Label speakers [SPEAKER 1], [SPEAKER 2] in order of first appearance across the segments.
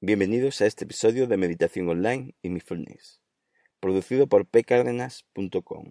[SPEAKER 1] Bienvenidos a este episodio de Meditación Online y Mindfulness, producido por pcardenas.com.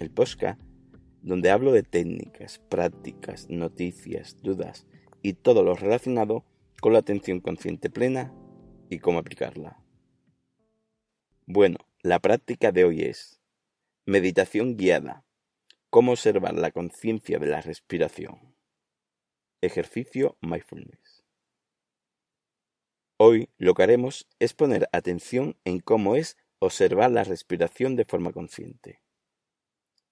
[SPEAKER 1] El podcast, donde hablo de técnicas, prácticas, noticias, dudas y todo lo relacionado con la atención consciente plena y cómo aplicarla. Bueno, la práctica de hoy es meditación guiada Cómo observar la conciencia de la respiración. Ejercicio Mindfulness. Hoy lo que haremos es poner atención en cómo es observar la respiración de forma consciente.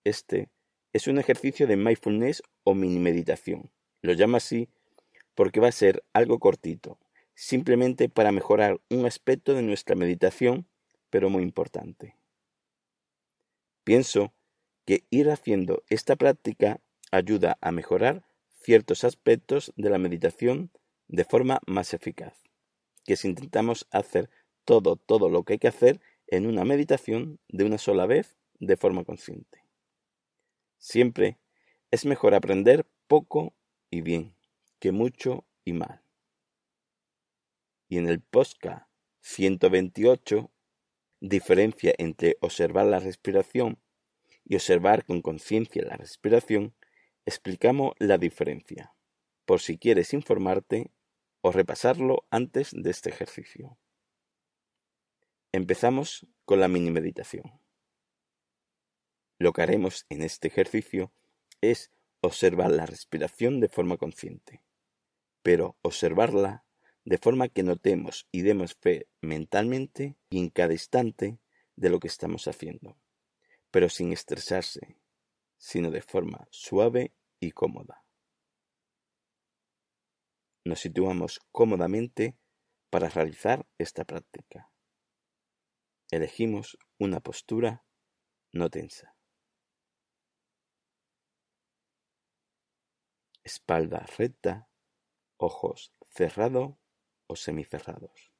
[SPEAKER 1] Este es un ejercicio de mindfulness o mini meditación. Lo llamo así porque va a ser algo cortito, simplemente para mejorar un aspecto de nuestra meditación, pero muy importante. Pienso que ir haciendo esta práctica ayuda a mejorar ciertos aspectos de la meditación de forma más eficaz, que si intentamos hacer todo, todo lo que hay que hacer en una meditación de una sola vez de forma consciente. Siempre es mejor aprender poco y bien que mucho y mal. Y en el POSCA 128, diferencia entre observar la respiración y observar con conciencia la respiración, explicamos la diferencia, por si quieres informarte o repasarlo antes de este ejercicio. Empezamos con la mini meditación. Lo que haremos en este ejercicio es observar la respiración de forma consciente, pero observarla de forma que notemos y demos fe mentalmente y en cada instante de lo que estamos haciendo pero sin estresarse, sino de forma suave y cómoda. Nos situamos cómodamente para realizar esta práctica. Elegimos una postura no tensa. Espalda recta, ojos cerrados o semicerrados.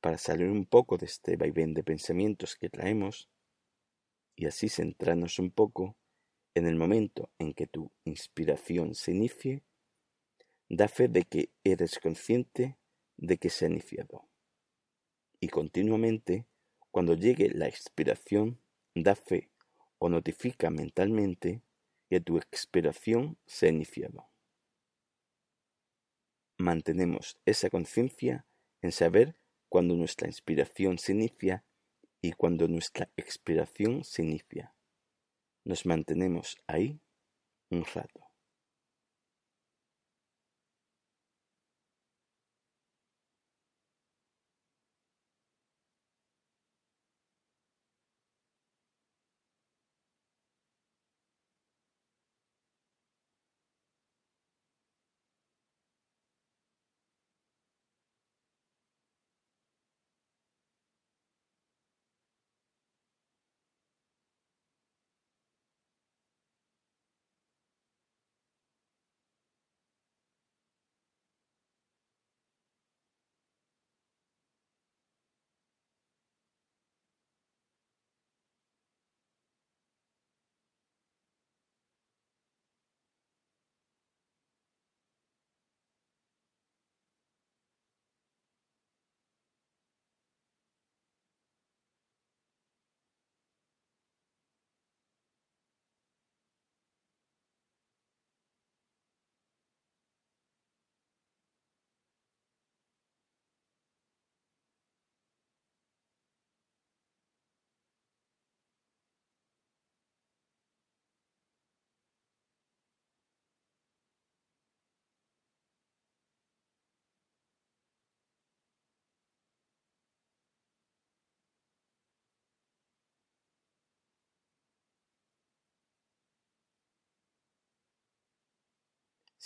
[SPEAKER 1] Para salir un poco de este vaivén de pensamientos que traemos y así centrarnos un poco en el momento en que tu inspiración se inicie, da fe de que eres consciente de que se ha iniciado. Y continuamente, cuando llegue la expiración, da fe o notifica mentalmente que tu expiración se ha iniciado. Mantenemos esa conciencia en saber cuando nuestra inspiración se inicia y cuando nuestra expiración se inicia. Nos mantenemos ahí un rato.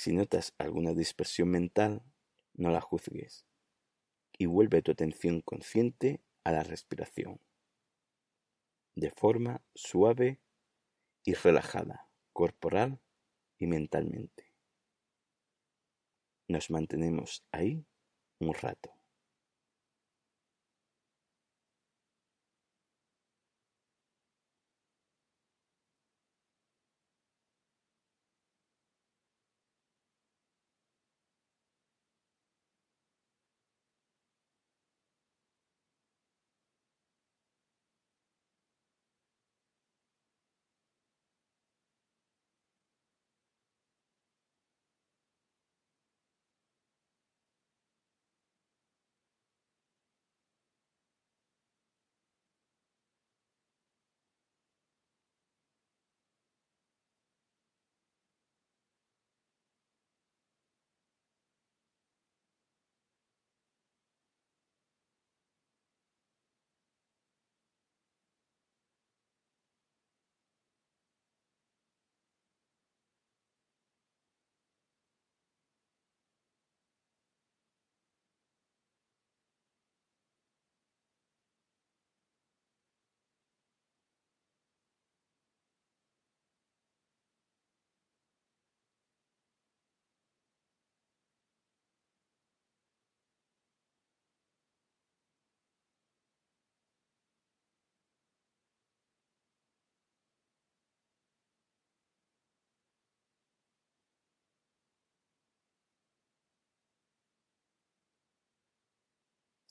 [SPEAKER 1] Si notas alguna dispersión mental, no la juzgues y vuelve tu atención consciente a la respiración, de forma suave y relajada, corporal y mentalmente. Nos mantenemos ahí un rato.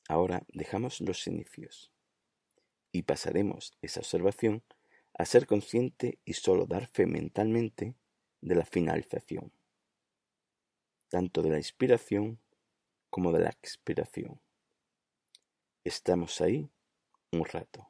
[SPEAKER 1] Ahora dejamos los inicios y pasaremos esa observación a ser consciente y solo dar fe mentalmente de la finalización, tanto de la inspiración como de la expiración. Estamos ahí un rato.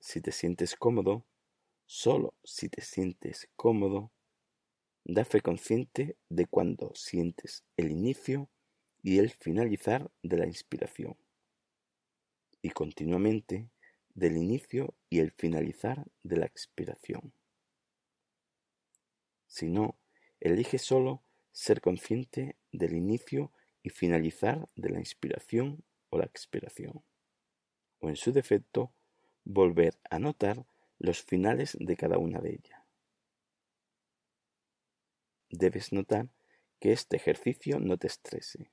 [SPEAKER 1] Si te sientes cómodo, solo si te sientes cómodo, da fe consciente de cuando sientes el inicio y el finalizar de la inspiración, y continuamente del inicio y el finalizar de la expiración. Si no, elige solo ser consciente del inicio y finalizar de la inspiración o la expiración, o en su defecto, volver a notar los finales de cada una de ellas. Debes notar que este ejercicio no te estrese.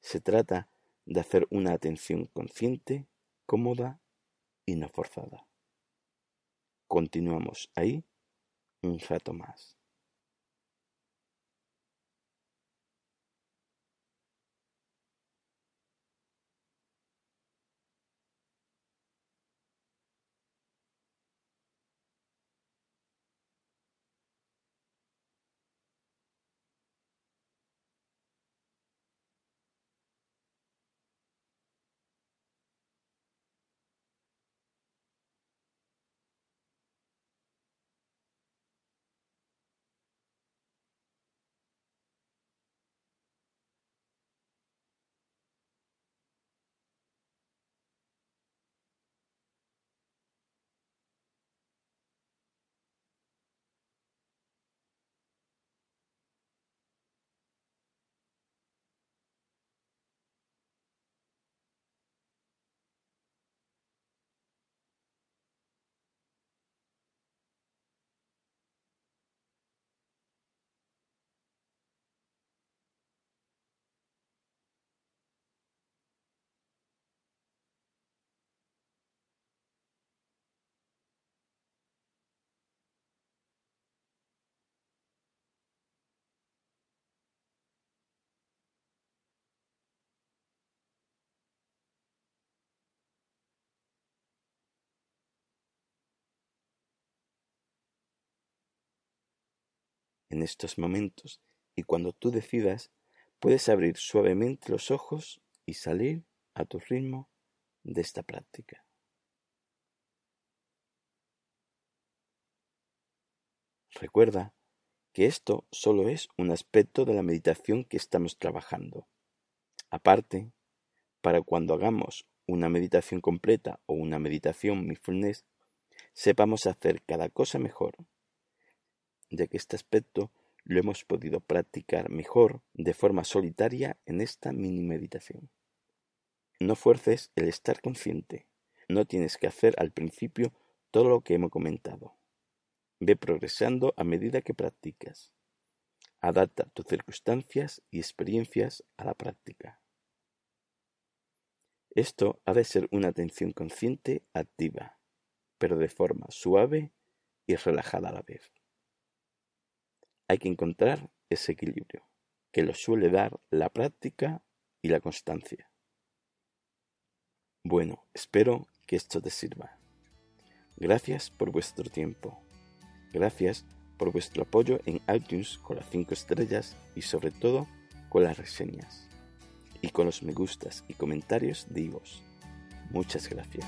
[SPEAKER 1] Se trata de hacer una atención consciente, cómoda y no forzada. Continuamos ahí un rato más. En estos momentos y cuando tú decidas, puedes abrir suavemente los ojos y salir a tu ritmo de esta práctica. Recuerda que esto solo es un aspecto de la meditación que estamos trabajando. Aparte, para cuando hagamos una meditación completa o una meditación mindfulness, sepamos hacer cada cosa mejor, ya que este aspecto lo hemos podido practicar mejor de forma solitaria en esta mini meditación. No fuerces el estar consciente. No tienes que hacer al principio todo lo que hemos comentado. Ve progresando a medida que practicas. Adapta tus circunstancias y experiencias a la práctica. Esto ha de ser una atención consciente activa, pero de forma suave y relajada a la vez. Hay que encontrar ese equilibrio, que lo suele dar la práctica y la constancia. Bueno, espero que esto te sirva. Gracias por vuestro tiempo. Gracias por vuestro apoyo en iTunes con las 5 estrellas y sobre todo con las reseñas y con los me gustas y comentarios de Muchas gracias.